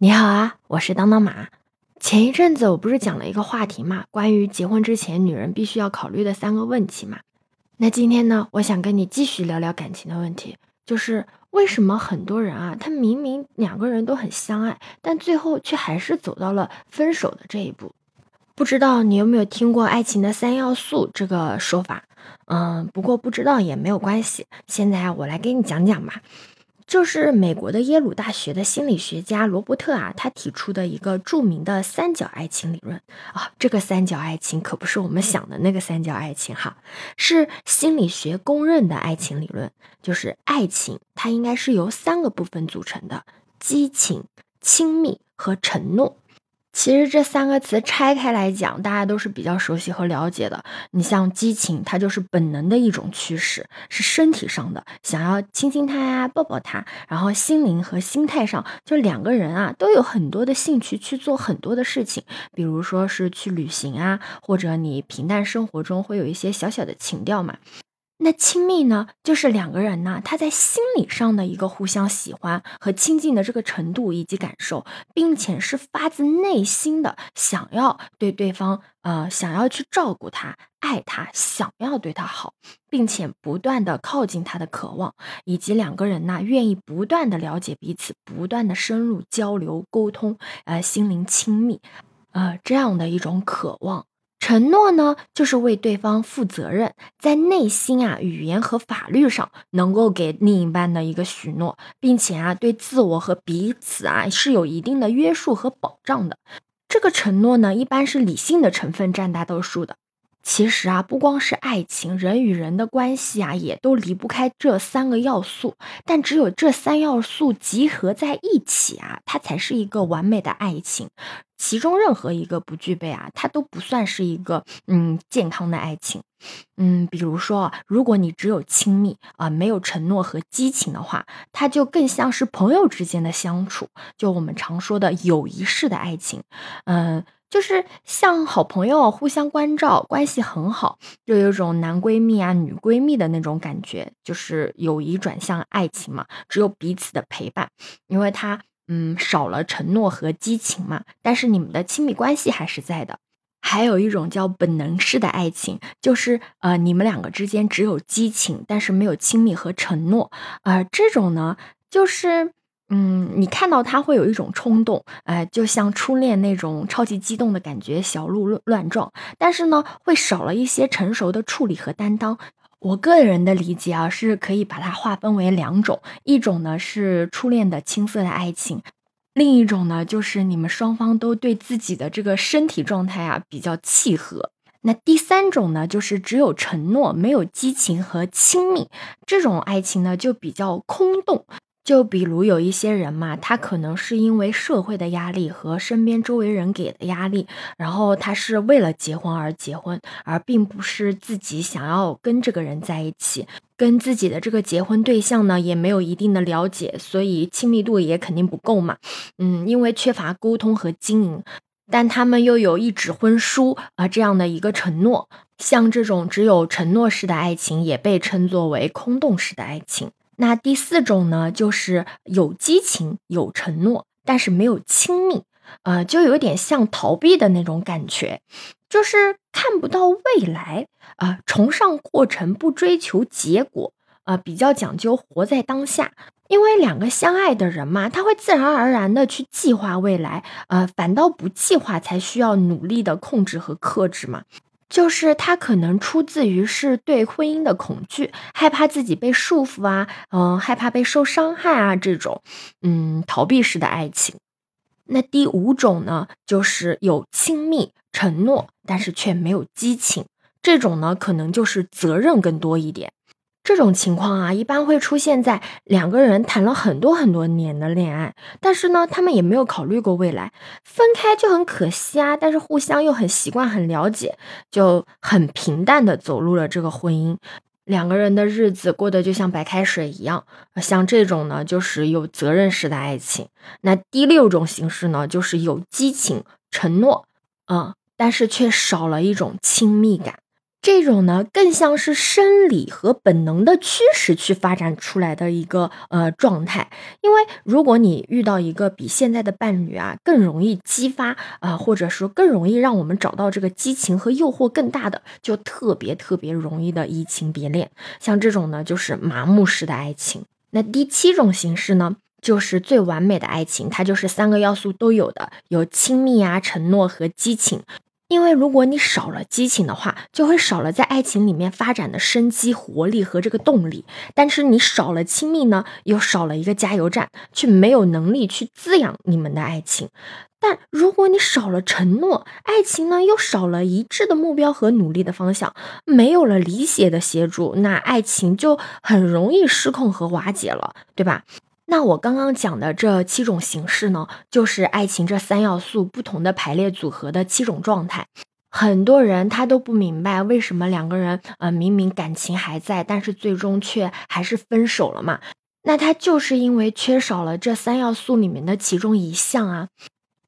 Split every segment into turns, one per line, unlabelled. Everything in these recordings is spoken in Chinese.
你好啊，我是当当马。前一阵子我不是讲了一个话题嘛，关于结婚之前女人必须要考虑的三个问题嘛。那今天呢，我想跟你继续聊聊感情的问题，就是为什么很多人啊，他明明两个人都很相爱，但最后却还是走到了分手的这一步。不知道你有没有听过爱情的三要素这个说法？嗯，不过不知道也没有关系，现在我来给你讲讲吧。就是美国的耶鲁大学的心理学家罗伯特啊，他提出的一个著名的三角爱情理论啊。这个三角爱情可不是我们想的那个三角爱情哈，是心理学公认的爱情理论。就是爱情它应该是由三个部分组成的：激情、亲密和承诺。其实这三个词拆开来讲，大家都是比较熟悉和了解的。你像激情，它就是本能的一种驱使，是身体上的，想要亲亲他呀，抱抱他。然后心灵和心态上，就两个人啊，都有很多的兴趣去做很多的事情，比如说是去旅行啊，或者你平淡生活中会有一些小小的情调嘛。那亲密呢，就是两个人呢，他在心理上的一个互相喜欢和亲近的这个程度以及感受，并且是发自内心的想要对对方，呃，想要去照顾他、爱他，想要对他好，并且不断的靠近他的渴望，以及两个人呢愿意不断的了解彼此，不断的深入交流沟通，呃，心灵亲密，呃，这样的一种渴望。承诺呢，就是为对方负责任，在内心啊、语言和法律上能够给另一半的一个许诺，并且啊，对自我和彼此啊是有一定的约束和保障的。这个承诺呢，一般是理性的成分占大多数的。其实啊，不光是爱情，人与人的关系啊，也都离不开这三个要素。但只有这三要素集合在一起啊，它才是一个完美的爱情。其中任何一个不具备啊，它都不算是一个嗯健康的爱情。嗯，比如说，如果你只有亲密啊，没有承诺和激情的话，它就更像是朋友之间的相处，就我们常说的友谊式的爱情。嗯。就是像好朋友互相关照，关系很好，就有一种男闺蜜啊、女闺蜜的那种感觉，就是友谊转向爱情嘛。只有彼此的陪伴，因为他嗯少了承诺和激情嘛，但是你们的亲密关系还是在的。还有一种叫本能式的爱情，就是呃你们两个之间只有激情，但是没有亲密和承诺。呃，这种呢就是。嗯，你看到他会有一种冲动，哎，就像初恋那种超级激动的感觉，小鹿乱乱撞。但是呢，会少了一些成熟的处理和担当。我个人的理解啊，是可以把它划分为两种，一种呢是初恋的青涩的爱情，另一种呢就是你们双方都对自己的这个身体状态啊比较契合。那第三种呢，就是只有承诺，没有激情和亲密，这种爱情呢就比较空洞。就比如有一些人嘛，他可能是因为社会的压力和身边周围人给的压力，然后他是为了结婚而结婚，而并不是自己想要跟这个人在一起，跟自己的这个结婚对象呢也没有一定的了解，所以亲密度也肯定不够嘛。嗯，因为缺乏沟通和经营，但他们又有一纸婚书啊这样的一个承诺，像这种只有承诺式的爱情，也被称作为空洞式的爱情。那第四种呢，就是有激情、有承诺，但是没有亲密，呃，就有点像逃避的那种感觉，就是看不到未来啊，崇尚过程，不追求结果，啊，比较讲究活在当下。因为两个相爱的人嘛，他会自然而然的去计划未来，呃，反倒不计划才需要努力的控制和克制嘛。就是他可能出自于是对婚姻的恐惧，害怕自己被束缚啊，嗯，害怕被受伤害啊，这种，嗯，逃避式的爱情。那第五种呢，就是有亲密承诺，但是却没有激情，这种呢，可能就是责任更多一点。这种情况啊，一般会出现在两个人谈了很多很多年的恋爱，但是呢，他们也没有考虑过未来，分开就很可惜啊。但是互相又很习惯、很了解，就很平淡的走入了这个婚姻，两个人的日子过得就像白开水一样。像这种呢，就是有责任式的爱情。那第六种形式呢，就是有激情、承诺，嗯，但是却少了一种亲密感。这种呢，更像是生理和本能的驱使去发展出来的一个呃状态。因为如果你遇到一个比现在的伴侣啊更容易激发啊，或者说更容易让我们找到这个激情和诱惑更大的，就特别特别容易的移情别恋。像这种呢，就是麻木式的爱情。那第七种形式呢，就是最完美的爱情，它就是三个要素都有的，有亲密啊、承诺和激情。因为如果你少了激情的话，就会少了在爱情里面发展的生机、活力和这个动力。但是你少了亲密呢，又少了一个加油站，却没有能力去滋养你们的爱情。但如果你少了承诺，爱情呢又少了一致的目标和努力的方向，没有了理解的协助，那爱情就很容易失控和瓦解了，对吧？那我刚刚讲的这七种形式呢，就是爱情这三要素不同的排列组合的七种状态。很多人他都不明白为什么两个人，呃，明明感情还在，但是最终却还是分手了嘛？那他就是因为缺少了这三要素里面的其中一项啊。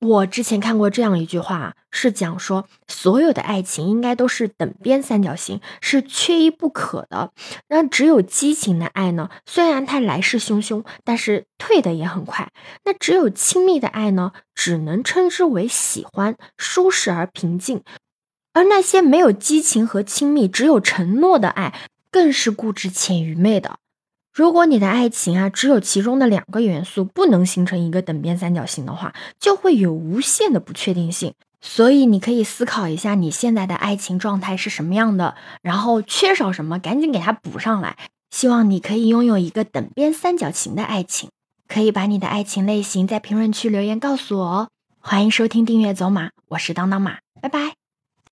我之前看过这样一句话，是讲说所有的爱情应该都是等边三角形，是缺一不可的。那只有激情的爱呢，虽然它来势汹汹，但是退的也很快。那只有亲密的爱呢，只能称之为喜欢，舒适而平静。而那些没有激情和亲密，只有承诺的爱，更是固执且愚昧的。如果你的爱情啊只有其中的两个元素不能形成一个等边三角形的话，就会有无限的不确定性。所以你可以思考一下你现在的爱情状态是什么样的，然后缺少什么，赶紧给它补上来。希望你可以拥有一个等边三角形的爱情。可以把你的爱情类型在评论区留言告诉我哦。欢迎收听订阅走马，我是当当马，拜拜。